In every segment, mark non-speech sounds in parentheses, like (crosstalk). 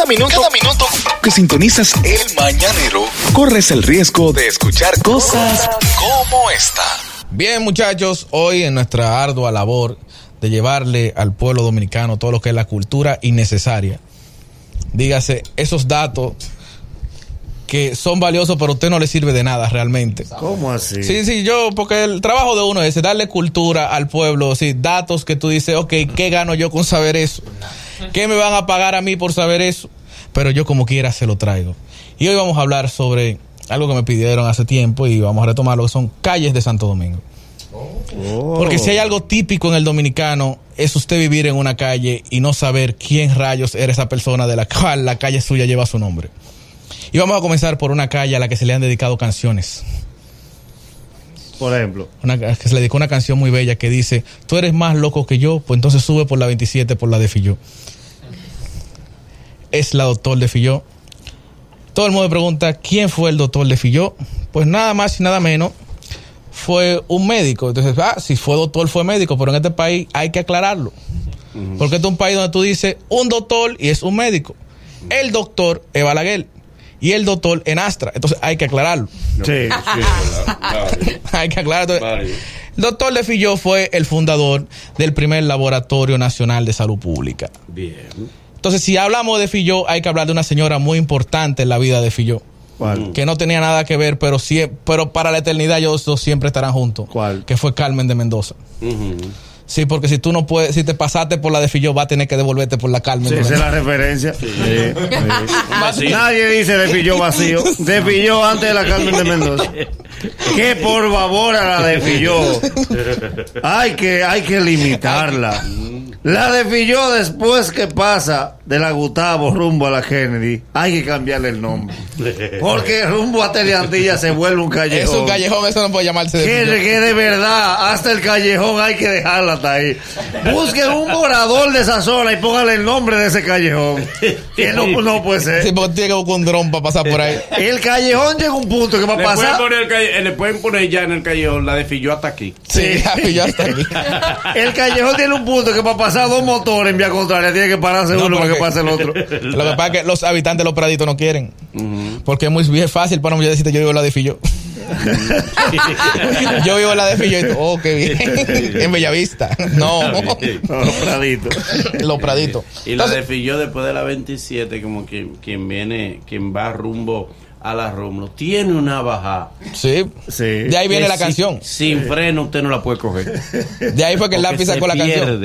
Cada minuto, cada minuto que sintonizas el mañanero, corres el riesgo de escuchar cosas como esta. Bien, muchachos, hoy en nuestra ardua labor de llevarle al pueblo dominicano todo lo que es la cultura innecesaria, dígase, esos datos que son valiosos, pero a usted no le sirve de nada realmente. ¿Cómo así? Sí, sí, yo, porque el trabajo de uno es darle cultura al pueblo, sí, datos que tú dices, ok, ¿qué gano yo con saber eso? ¿Qué me van a pagar a mí por saber eso? Pero yo como quiera se lo traigo. Y hoy vamos a hablar sobre algo que me pidieron hace tiempo y vamos a retomar lo que son calles de Santo Domingo. Oh. Porque si hay algo típico en el dominicano, es usted vivir en una calle y no saber quién rayos era esa persona de la cual la calle suya lleva su nombre. Y vamos a comenzar por una calle a la que se le han dedicado canciones. Por ejemplo. Una, que se le dedicó una canción muy bella que dice, tú eres más loco que yo, pues entonces sube por la 27 por la de Filló. Es la doctor de Filló. Todo el mundo me pregunta, ¿quién fue el doctor de Filló? Pues nada más y nada menos fue un médico. Entonces, ah, si fue doctor, fue médico, pero en este país hay que aclararlo. Porque este es un país donde tú dices un doctor y es un médico. El doctor es Balaguer y el doctor en Astra. Entonces hay que aclararlo. Sí. (laughs) hay que aclarar. Entonces, el doctor de Filló fue el fundador del primer laboratorio nacional de salud pública. Bien. Entonces, si hablamos de Filló, hay que hablar de una señora muy importante en la vida de Filló. ¿Cuál? Que no tenía nada que ver, pero sí, pero para la eternidad ellos dos siempre estarán juntos. ¿Cuál? Que fue Carmen de Mendoza. Sí, porque si tú no puedes, si te pasaste por la de Filló, va a tener que devolverte por la Carmen. Sí, de esa es Mendoza. la referencia. Sí, sí. Sí. Nadie dice de Filló vacío. De Filló antes de la Carmen de Mendoza. Que por favor a la de Filló. Hay que, hay que limitarla. La de Filló después que pasa de la Gustavo rumbo a la Kennedy, hay que cambiarle el nombre. (laughs) Porque rumbo a Teleantilla se vuelve un callejón. Es un callejón, eso no puede llamarse de Que, Filló. que de verdad, hasta el callejón hay que dejarla hasta ahí. Busquen un morador de esa zona y póngale el nombre de ese callejón. Que no, no puede ser. Sí, porque tiene que buscar un dron para pasar por ahí. (laughs) El callejón llega a un punto que va a Le pueden, pasar. poner el calle- eh, le pueden poner ya en el callejón la de Filló hasta aquí. Sí, ya Filló hasta (laughs) aquí. El callejón tiene un punto que para pasar dos motores en vía contraria tiene que pararse No, uno para que pase el otro. (laughs) Lo que pasa es que los habitantes de los praditos no quieren. Porque es muy bien fácil para mí decirte, yo vivo en la de Filló. (laughs) yo vivo en la de Filló y oh, qué bien. (laughs) en Bellavista. No, No, Pradito. los praditos. Y la Entonces, de Filló después de la 27, como quien, quien viene, quien va rumbo a la Rómulo, tiene una bajada. sí. Sí. De ahí viene Que la canción. Sin freno usted no la puede coger. De ahí fue que el lápiz sacó la canción.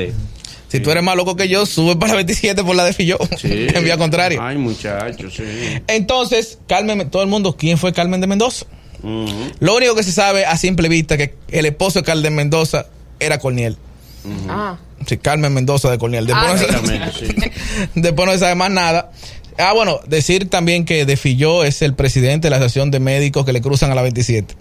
Si tú eres más loco que yo, sube para la 27 por la de Filló. Sí. (laughs) en vía contraria. Ay, muchachos, sí. Entonces, Carmen, todo el mundo, ¿quién fue Carmen de Mendoza? Lo único que se sabe a simple vista que el esposo de Carmen de Mendoza era Corniel. Ah. Sí, Carmen Mendoza de Corniel. Después, Ah, no, se, Exactamente, sí. (laughs) después no se sabe más nada. Ah, bueno, decir también que De Filló es el presidente de la Asociación de Médicos que le cruzan a la 27.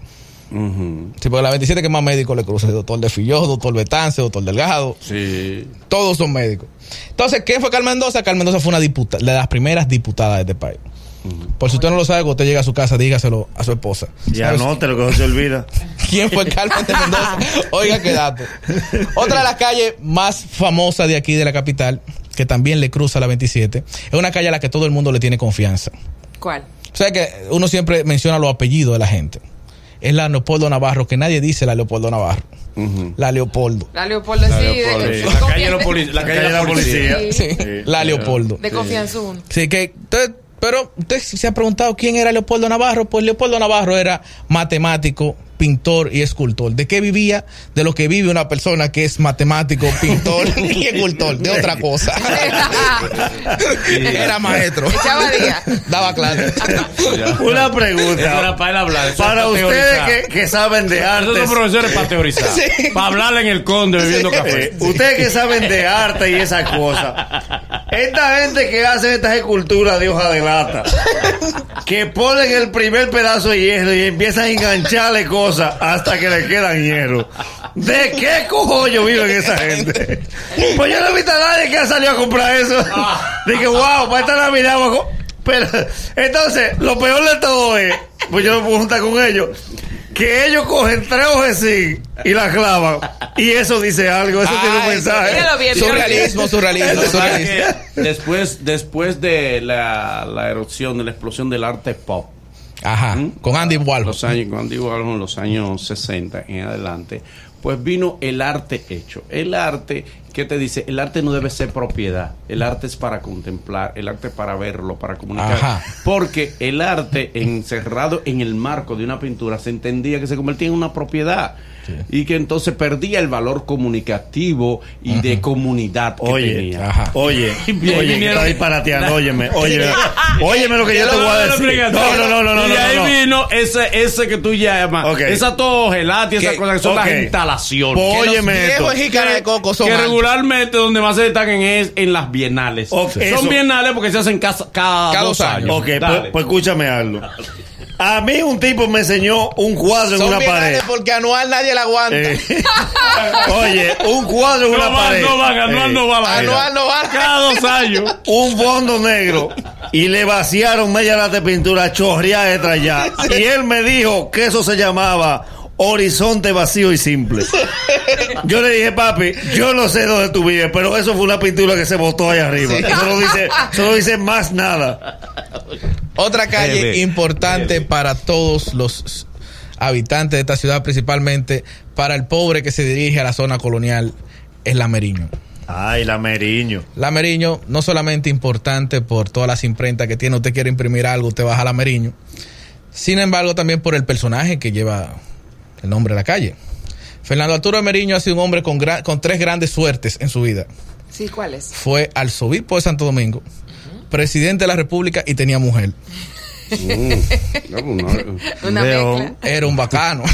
Ujú. Sí, porque la 27 que más médicos le cruzan. Doctor De Filló, doctor Betance, doctor Delgado. Sí. Todos son médicos. Entonces, ¿quién fue Carmen Mendoza? Carmen Mendoza fue una diputada, de las primeras diputadas de este país. Por si usted no lo sabe, cuando usted llega a su casa, dígaselo a su esposa. Ya ¿Sabes no, te lo que no se olvida. (laughs) ¿Quién fue Carmen de Mendoza? (laughs) Oiga qué dato. Otra de las calles más famosas de aquí de la capital, que también le cruza la 27, es una calle a la que todo el mundo le tiene confianza. ¿Cuál? O sea que uno siempre menciona los apellidos de la gente. Es la Leopoldo Navarro, que nadie dice la Leopoldo Navarro. La Leopoldo. La Leopoldo, La sí. Leopoldo, de, sí. de La calle de la la calle de la policía. Sí. Sí, la Leopoldo. De confianza uno. Sí, que pero usted se ha preguntado quién era Leopoldo Navarro. Pues Leopoldo Navarro era matemático, pintor y escultor. ¿De qué vivía? De lo que vive una persona que es matemático, pintor (laughs) y escultor. De otra cosa. (laughs) era maestro. Echaba día. Daba clase. Una Eso era pregunta. para él hablar. Para es ustedes que, que saben de Esos son artes. profesores para teorizar. Sí. Para hablarle en el conde bebiendo Sí. café. Ustedes que saben de arte y esas cosas. Esta gente que hace estas esculturas de hoja de lata, que ponen el primer pedazo de hierro y empiezan a engancharle cosas hasta que le quedan hierro. ¿De qué cojollo viven esa gente? Pues yo no he visto a nadie que ha salido a comprar eso. Dije, wow, para esta Navidad vamos a co-". Pero, entonces, lo peor de todo es, pues yo me puedo juntar con ellos. Que ellos cogen tres zinc y la clavan. Y eso dice algo, eso tiene un mensaje. Bien. Surrealismo, surrealismo, surrealismo. después, después de la, la erupción, de la explosión del arte pop, Ajá, con Andy Warhol. los años, cuando digo algo en los años 60 en adelante, pues vino el arte hecho. El arte, ¿qué te dice? El arte no debe ser propiedad. El arte es para contemplar, el arte es para verlo, para comunicar. Ajá. Porque el arte encerrado en el marco de una pintura se entendía que se convertía en una propiedad. Y que entonces perdía el valor comunicativo y de comunidad que Oye, tenía. Ajá. Oye, (laughs) Bien, oye, que vinieron- está disparateando, (laughs) óyeme, óyeme, (laughs) óyeme lo que yo te voy a decir. No, no, no, no, no, Y ahí no, no. vino ese, ese que tú llamas, Ok. esa togelata y esas Que- cosas que son las instalaciones. Que los óyeme jícaras de coco son que regularmente donde más se destacan es en las bienales. Son eso. bienales porque se hacen casa- cada, Cada dos dos años. años. Ok, pues, pues escúchame algo. A mí un tipo me enseñó un cuadro en una pared. porque anual nadie la aguanta. Eh, (laughs) oye, un cuadro en no una van, pared. no van, anual Eh, no va la Anual no va. Cada dos años. un fondo negro y le vaciaron media lata de pintura chorreada detrás allá. Y él me dijo que eso se llamaba horizonte vacío y simple. Yo le dije, papi, yo no sé dónde tú vives, pero eso fue una pintura que se botó ahí arriba. Eso no dice, eso no dice más nada. Otra calle Bebe, importante bebe. para todos los habitantes de esta ciudad, principalmente para el pobre que se dirige a la zona colonial, es la Meriño. Ay, la Meriño. La Meriño, no solamente importante por todas las imprentas que tiene, usted quiere imprimir algo, usted baja a la Meriño. Sin embargo, también por el personaje que lleva el nombre de la calle. Fernando Arturo Meriño ha sido un hombre con, gra- con tres grandes suertes en su vida. Sí, ¿cuál es? Fue arzobispo de Santo Domingo, presidente de la República y tenía mujer. (laughs) Una León. mezcla. Era un bacano. (laughs)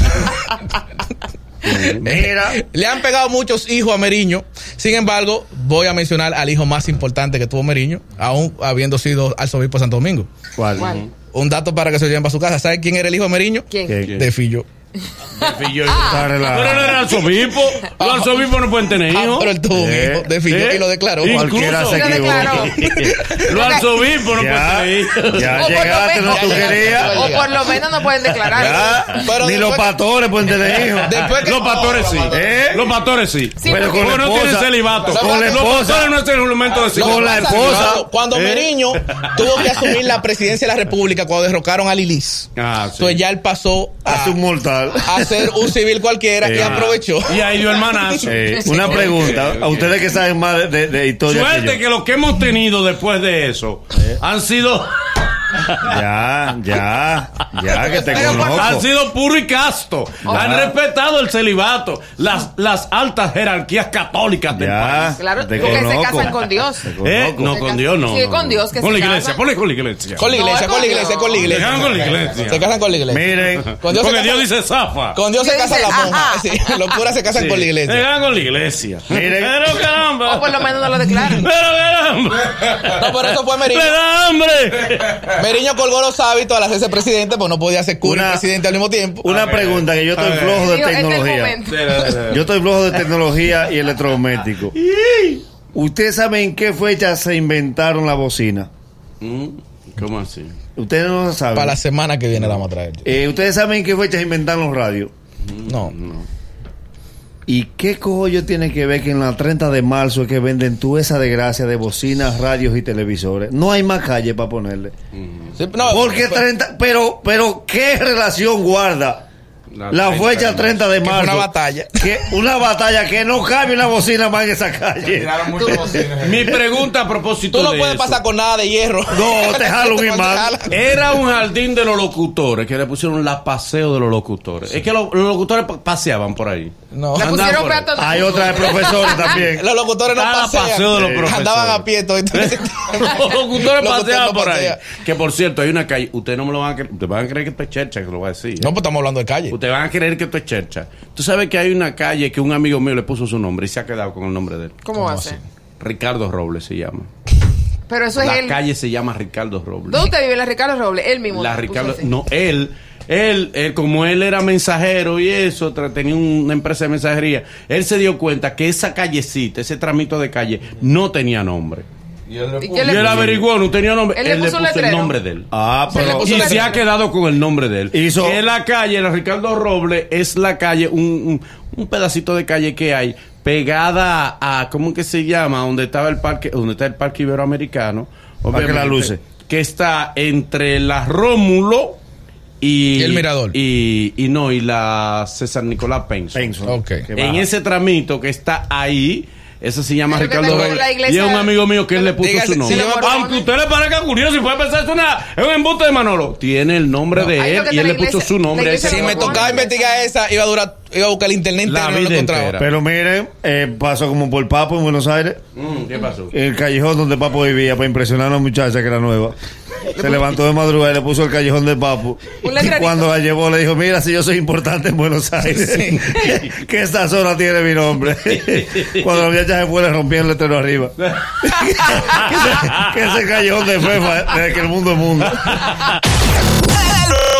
Mira, Le han pegado muchos hijos a Meriño. Sin embargo, voy a mencionar al hijo más importante que tuvo Meriño, aún habiendo sido arzobispo de Santo Domingo. ¿cuál? ¿Cuál? Un dato para que se lo lleven para su casa. ¿Sabe quién era el hijo de Meriño? ¿Quién? De Fillo. Está relajado. Pero no era arzobispo. Los arzobispos no pueden tener Ah, hijos. pero él tuvo un ¿Eh? hijo de Fillo ¿Eh? y lo declaró. Incluso- Cualquiera se equivoca. Los arzobispos no pueden Ya, tener hijos. ya llegaste, no tú querías. O por lo menos no pueden declarar. Ni los pastores pueden tener (laughs) hijos. Los pastores sí. Los pastores sí. Pero con no tienen celibato. Con la Los esposa. no es el elemento de Con la esposa. Cuando, ¿Eh? Meriño tuvo que asumir la presidencia de la República cuando derrocaron a Lilis. Ah, sí. Entonces ya él pasó a, Hace un mortal. a ser un civil cualquiera y aprovechó. Y ahí dio el manazo. Eh, una pregunta, a ustedes que saben más de, de- de historia. Suerte que que yo. lo que hemos tenido después de eso han sido Ya, ya, ya que te por- han conozco. sido puro y casto. Han respetado el celibato, las, las altas jerarquías católicas del Ya, país. Claro, te porque se conozco. casan con Dios. ¿Eh? conozco. No, con Dios no. Sí, con. Dios que Con se la iglesia, con la iglesia. Con la iglesia, es con la iglesia, con la Se iglesia. casan con la iglesia. Se casan con la iglesia. Miren, Con Dios, Porque se Dios dice zafa. con Dios se las monjas. ajá. Sí, (laughs) los curas se casan Sí. con la Se iglesia. casan con la iglesia. Miren. Pero caramba. O por lo menos no lo declaran. Pero caramba. No, pero eso fue Me Meriño. da hambre. Meriño colgó los hábitos al hacerse presidente, pues no podía ser cura y Una- presidente al mismo tiempo. una pregunta que yo estoy flojo de este tecnología. Yo estoy flojo de tecnología y electrodoméstico. (laughs) ¿Ustedes saben en qué fecha se inventaron la bocina? Mm, ¿Cómo así? Ustedes no lo saben. Para la semana que viene la vamos a traer. Eh, ¿Ustedes saben en qué fecha se inventaron los radios? No. ¿Y qué coño tiene que ver que en la 30 de marzo es que venden tú esa desgracia de bocinas, radios y televisores? No hay más calle para ponerle. Sí, no, Porque fue- 30, pero, pero ¿qué relación guarda La la 30 fecha de 30 de marzo? una batalla. Que una batalla que no cabe una bocina más en esa calle. Mi pregunta a propósito Tú no de puedes eso. pasar con nada de hierro. No, te jalo un (laughs) Te imán. jalan. Era un jardín de los locutores que le pusieron la paseo de los locutores. Es que los, los locutores pa- paseaban por ahí. No. Le pusieron peatón. Hay otra de profesores (laughs) también. Los locutores no Cada pasean. paseo de los profesores. Andaban a pie todo. entonces- (laughs) (laughs) los locutores Los paseaban no por ahí. Que por cierto, hay una calle. Ustedes no me lo van a creer. Ustedes van a creer que esto es chercha, que lo voy a decir. ¿eh? No, pues estamos hablando de calle. Ustedes van a creer que esto es chercha. Tú sabes que hay una calle que un amigo mío le puso su nombre y se ha quedado con el nombre de él. ¿Cómo va a ser? Ricardo Robles se llama. Pero eso es La él. calle se llama Ricardo Robles. ¿Dónde vive? La Ricardo Robles. Él mismo. La Ricardo, no, él, él, él, como él era mensajero y eso, tenía una empresa de mensajería, él se dio cuenta que esa callecita, ese tramito de calle, no tenía nombre. Y él, ¿Y qué le él puso? averiguó, no tenía nombre. Él le puso el nombre de él. Ah, pero. Y se ha quedado con el nombre de él. Hizo- Que es la calle, la Ricardo Robles, es la calle, un, un, un pedacito de calle que hay pegada a, ¿cómo que se llama? Donde estaba el parque, donde está el parque iberoamericano. Parque La obviamente, Luce. Que está entre la Rómulo y, el Mirador. Y, y no, y la César Nicolás Penson. Penson, Ok. que En ese tramito que está ahí, eso se llama Ricardo iglesia- Y es un amigo mío que él le puso Dígase, su si nombre. a- Aunque usted le parezca curioso y puede pensar que es, una, es un embuste de Manolo. Tiene el nombre de él y él le puso su nombre. Si me tocaba investigar esa, iba a durar, iba a buscar el internet La entero y no lo vida encontraba. entera. Pero miren, eh, pasó como por Papo en Buenos Aires. Mm, ¿Qué pasó? El callejón donde Papo vivía para impresionar a una muchacha que era nueva. Se levantó de madrugada y le puso el callejón de Papo. Y cuando la llevó le dijo, mira, si yo soy importante en Buenos Aires, (laughs) que esta zona tiene mi nombre. (laughs) cuando la muchacha se fue le rompieron el letrero arriba. (laughs) que, ese, que ese callejón de Fefa desde que el mundo es mundo.